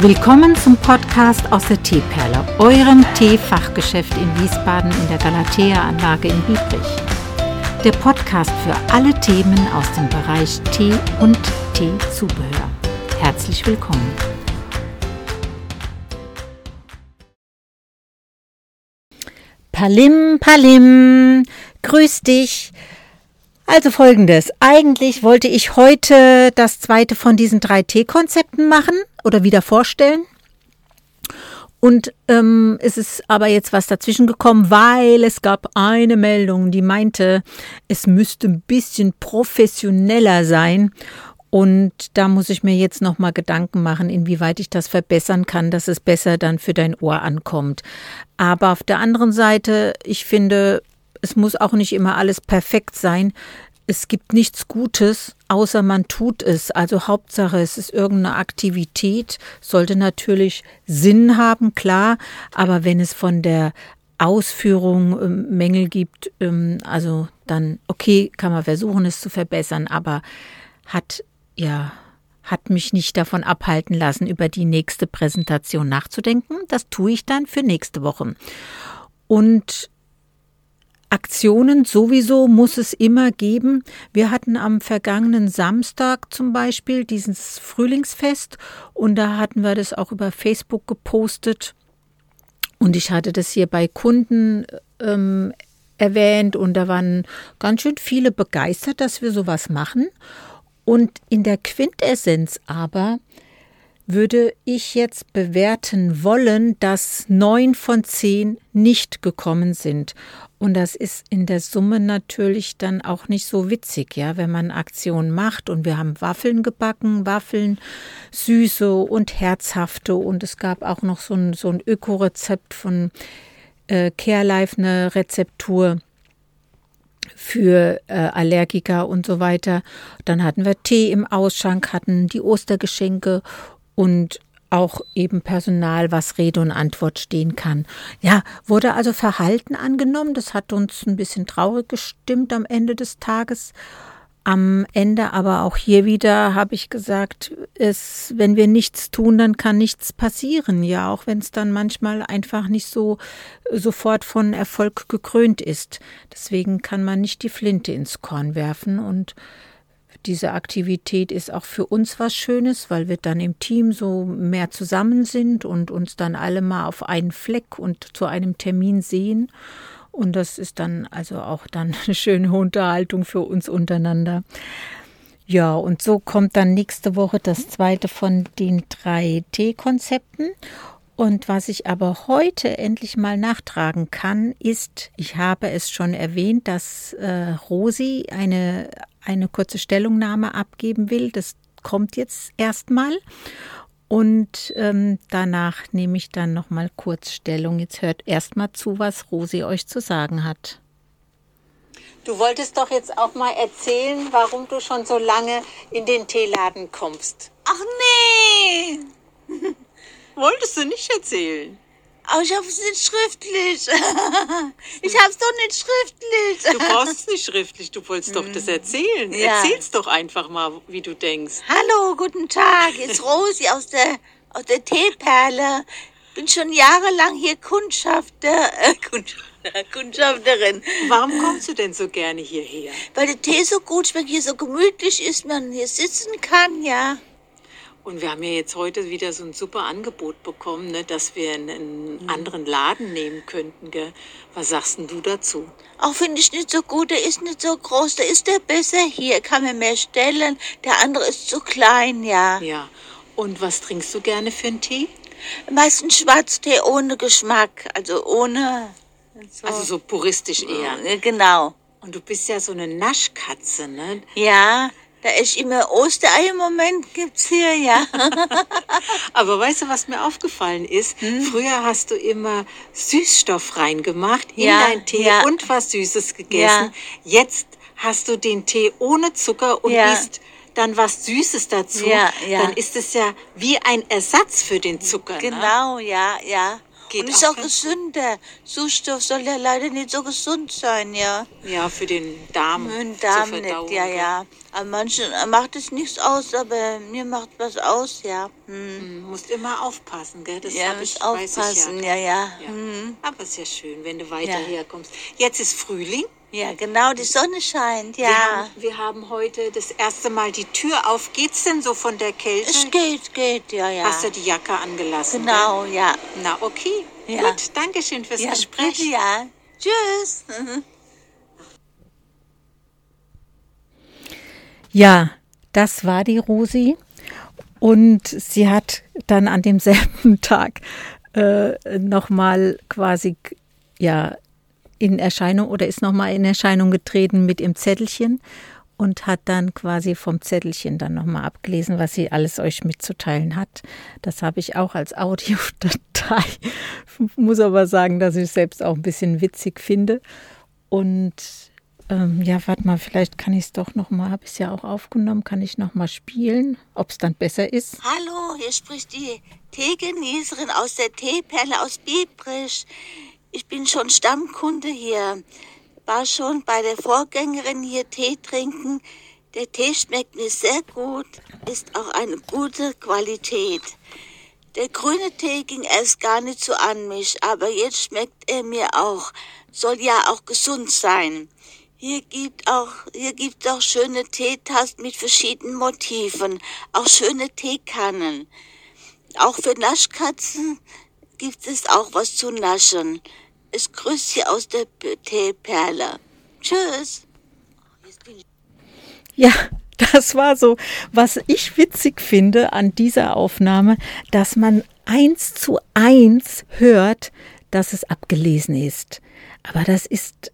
Willkommen zum Podcast aus der Teeperle, eurem Teefachgeschäft in Wiesbaden in der Galatea-Anlage in Biebrich. Der Podcast für alle Themen aus dem Bereich Tee und Teezubehör. Herzlich willkommen. Palim, Palim, grüß dich. Also folgendes. Eigentlich wollte ich heute das zweite von diesen drei T-Konzepten machen oder wieder vorstellen. Und ähm, es ist aber jetzt was dazwischen gekommen, weil es gab eine Meldung, die meinte, es müsste ein bisschen professioneller sein. Und da muss ich mir jetzt nochmal Gedanken machen, inwieweit ich das verbessern kann, dass es besser dann für dein Ohr ankommt. Aber auf der anderen Seite, ich finde, es muss auch nicht immer alles perfekt sein. Es gibt nichts Gutes, außer man tut es. Also Hauptsache, es ist irgendeine Aktivität, sollte natürlich Sinn haben, klar, aber wenn es von der Ausführung ähm, Mängel gibt, ähm, also dann okay, kann man versuchen, es zu verbessern, aber hat ja hat mich nicht davon abhalten lassen, über die nächste Präsentation nachzudenken. Das tue ich dann für nächste Woche. Und Aktionen sowieso muss es immer geben. Wir hatten am vergangenen Samstag zum Beispiel dieses Frühlingsfest und da hatten wir das auch über Facebook gepostet. Und ich hatte das hier bei Kunden ähm, erwähnt und da waren ganz schön viele begeistert, dass wir sowas machen. Und in der Quintessenz aber würde ich jetzt bewerten wollen, dass neun von zehn nicht gekommen sind. Und das ist in der Summe natürlich dann auch nicht so witzig, ja, wenn man Aktionen macht und wir haben Waffeln gebacken, Waffeln, süße und herzhafte und es gab auch noch so ein, so ein Öko-Rezept von äh, CareLife, eine Rezeptur für äh, Allergiker und so weiter. Dann hatten wir Tee im Ausschank, hatten die Ostergeschenke und auch eben Personal, was Rede und Antwort stehen kann. Ja, wurde also Verhalten angenommen. Das hat uns ein bisschen traurig gestimmt am Ende des Tages. Am Ende aber auch hier wieder habe ich gesagt, es, wenn wir nichts tun, dann kann nichts passieren. Ja, auch wenn es dann manchmal einfach nicht so sofort von Erfolg gekrönt ist. Deswegen kann man nicht die Flinte ins Korn werfen und diese Aktivität ist auch für uns was Schönes, weil wir dann im Team so mehr zusammen sind und uns dann alle mal auf einen Fleck und zu einem Termin sehen. Und das ist dann also auch dann eine schöne Unterhaltung für uns untereinander. Ja, und so kommt dann nächste Woche das zweite von den drei T-Konzepten. Und was ich aber heute endlich mal nachtragen kann, ist, ich habe es schon erwähnt, dass äh, Rosi eine eine kurze Stellungnahme abgeben will. Das kommt jetzt erstmal. Und ähm, danach nehme ich dann noch mal kurz Stellung. Jetzt hört erstmal zu, was Rosi euch zu sagen hat. Du wolltest doch jetzt auch mal erzählen, warum du schon so lange in den Teeladen kommst. Ach nee! Wolltest du nicht erzählen? Aber ich hab's nicht schriftlich. ich hab's doch nicht schriftlich. Du brauchst es nicht schriftlich, du wolltest doch das erzählen. Ja. Erzähl's doch einfach mal, wie du denkst. Hallo, guten Tag. Ist Rosi aus der, aus der Teeperle. Bin schon jahrelang hier Kundschafter, äh, Kundschafter, Kundschafterin. Warum kommst du denn so gerne hierher? Weil der Tee so gut schmeckt, hier so gemütlich ist, man hier sitzen kann, ja. Und wir haben ja jetzt heute wieder so ein super Angebot bekommen, ne, dass wir einen mhm. anderen Laden nehmen könnten. Gell? Was sagst denn du dazu? Auch finde ich nicht so gut, der ist nicht so groß, der ist der besser hier, kann man mehr stellen. Der andere ist zu klein, ja. Ja. Und was trinkst du gerne für einen Tee? Meistens Schwarztee ohne Geschmack, also ohne. So. Also so puristisch eher. Genau. Und du bist ja so eine Naschkatze, ne? Ja, da ist immer Osterei im Moment gibt's hier, ja. Aber weißt du, was mir aufgefallen ist? Hm? Früher hast du immer Süßstoff reingemacht in ja, deinen Tee ja. und was Süßes gegessen. Ja. Jetzt hast du den Tee ohne Zucker und isst dann was Süßes dazu. Ja, ja. Dann ist es ja wie ein Ersatz für den Zucker. Ne? Genau, ne? ja, ja. Geht und ist auch, auch gesünder. Süßstoff soll ja leider nicht so gesund sein, ja. Ja, für den Darm. Für den Darm nicht, ja, ja. Aber manchen macht es nichts aus, aber mir macht was aus, ja. Hm. hm musst immer aufpassen, gell? Das ja, ich, aufpassen, ich ja. ja, ja. ja. Hm. Aber es ist ja schön, wenn du weiter ja. herkommst. Jetzt ist Frühling. Ja, genau, die Sonne scheint, ja. Wir haben, wir haben, heute das erste Mal die Tür auf. Geht's denn so von der Kälte? Es geht, geht, ja, ja. Hast du die Jacke angelassen? Genau, gell? ja. Na, okay. Ja. Gut, danke schön fürs ja, Gespräch. Bitte, ja. Tschüss. Ja, das war die Rosi. Und sie hat dann an demselben Tag äh, nochmal quasi ja in Erscheinung oder ist nochmal in Erscheinung getreten mit ihrem Zettelchen und hat dann quasi vom Zettelchen dann nochmal abgelesen, was sie alles euch mitzuteilen hat. Das habe ich auch als Audiodatei. Muss aber sagen, dass ich es selbst auch ein bisschen witzig finde. Und ähm, ja, warte mal, vielleicht kann ich es doch nochmal, habe ich es ja auch aufgenommen, kann ich nochmal spielen, ob es dann besser ist. Hallo, hier spricht die Teegenießerin aus der Teeperle aus Biebrich. Ich bin schon Stammkunde hier. War schon bei der Vorgängerin hier Tee trinken. Der Tee schmeckt mir sehr gut, ist auch eine gute Qualität. Der grüne Tee ging erst gar nicht so an mich, aber jetzt schmeckt er mir auch. Soll ja auch gesund sein. Hier gibt auch, hier gibt auch schöne Teetasten mit verschiedenen Motiven, auch schöne Teekannen. Auch für Naschkatzen gibt es auch was zu naschen. Es grüßt Sie aus der Teeperle. Tschüss. Ja, das war so, was ich witzig finde an dieser Aufnahme, dass man eins zu eins hört, dass es abgelesen ist. Aber das ist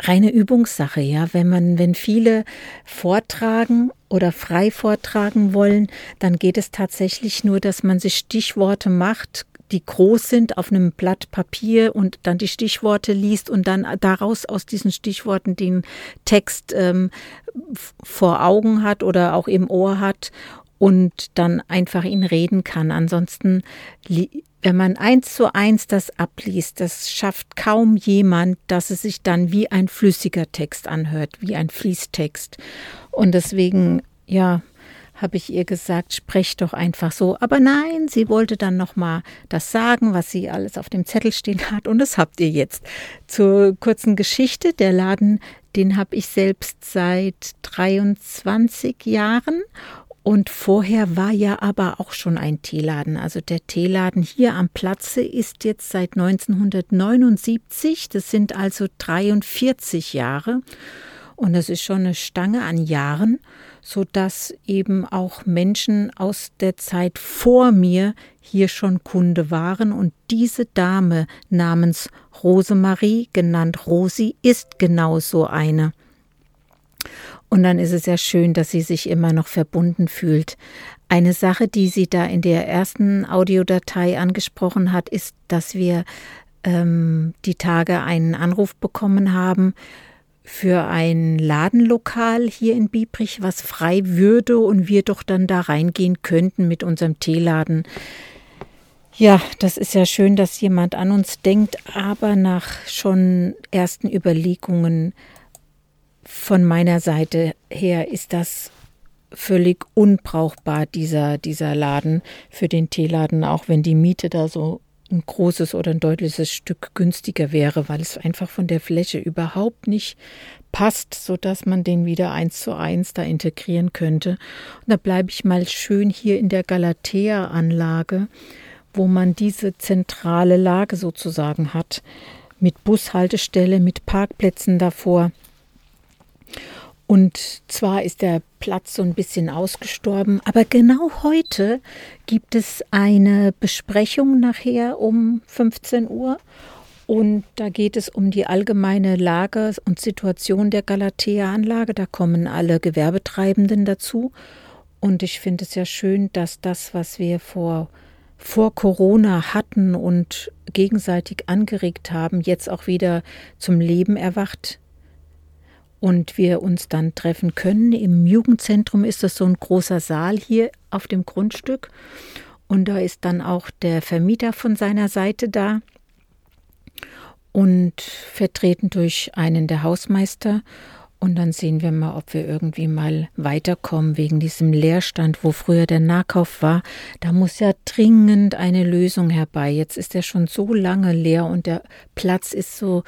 reine Übungssache, ja. Wenn man, wenn viele vortragen oder frei vortragen wollen, dann geht es tatsächlich nur, dass man sich Stichworte macht, die groß sind auf einem Blatt Papier und dann die Stichworte liest und dann daraus aus diesen Stichworten den Text ähm, vor Augen hat oder auch im Ohr hat und dann einfach ihn reden kann. Ansonsten, wenn man eins zu eins das abliest, das schafft kaum jemand, dass es sich dann wie ein flüssiger Text anhört, wie ein Fließtext. Und deswegen, ja, habe ich ihr gesagt, sprech doch einfach so. Aber nein, sie wollte dann nochmal das sagen, was sie alles auf dem Zettel stehen hat. Und das habt ihr jetzt. Zur kurzen Geschichte. Der Laden, den habe ich selbst seit 23 Jahren. Und vorher war ja aber auch schon ein Teeladen. Also der Teeladen hier am Platze ist jetzt seit 1979. Das sind also 43 Jahre. Und das ist schon eine Stange an Jahren so dass eben auch Menschen aus der Zeit vor mir hier schon Kunde waren und diese Dame namens Rosemarie, genannt Rosi, ist genau so eine. Und dann ist es ja schön, dass sie sich immer noch verbunden fühlt. Eine Sache, die sie da in der ersten Audiodatei angesprochen hat, ist, dass wir ähm, die Tage einen Anruf bekommen haben für ein Ladenlokal hier in Biebrich, was frei würde und wir doch dann da reingehen könnten mit unserem Teeladen. Ja, das ist ja schön, dass jemand an uns denkt, aber nach schon ersten Überlegungen von meiner Seite her ist das völlig unbrauchbar, dieser, dieser Laden für den Teeladen, auch wenn die Miete da so ein großes oder ein deutliches Stück günstiger wäre, weil es einfach von der Fläche überhaupt nicht passt, sodass man den wieder eins zu eins da integrieren könnte. Und da bleibe ich mal schön hier in der Galatea-Anlage, wo man diese zentrale Lage sozusagen hat, mit Bushaltestelle, mit Parkplätzen davor. Und zwar ist der Platz so ein bisschen ausgestorben, aber genau heute gibt es eine Besprechung nachher um 15 Uhr und da geht es um die allgemeine Lage und Situation der Galatea-Anlage. Da kommen alle Gewerbetreibenden dazu. Und ich finde es ja schön, dass das, was wir vor, vor Corona hatten und gegenseitig angeregt haben, jetzt auch wieder zum Leben erwacht und wir uns dann treffen können. Im Jugendzentrum ist das so ein großer Saal hier auf dem Grundstück. Und da ist dann auch der Vermieter von seiner Seite da und vertreten durch einen der Hausmeister. Und dann sehen wir mal, ob wir irgendwie mal weiterkommen wegen diesem Leerstand, wo früher der Nahkauf war. Da muss ja dringend eine Lösung herbei. Jetzt ist er schon so lange leer und der Platz ist so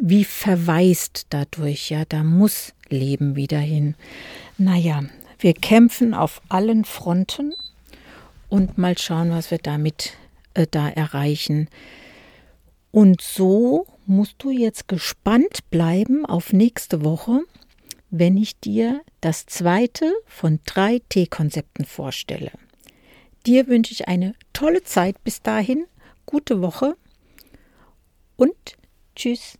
wie verwaist dadurch. Ja, da muss Leben wieder hin. Naja, wir kämpfen auf allen Fronten und mal schauen, was wir damit äh, da erreichen. Und so musst du jetzt gespannt bleiben auf nächste Woche, wenn ich dir das zweite von drei Teekonzepten vorstelle. Dir wünsche ich eine tolle Zeit bis dahin, gute Woche und tschüss.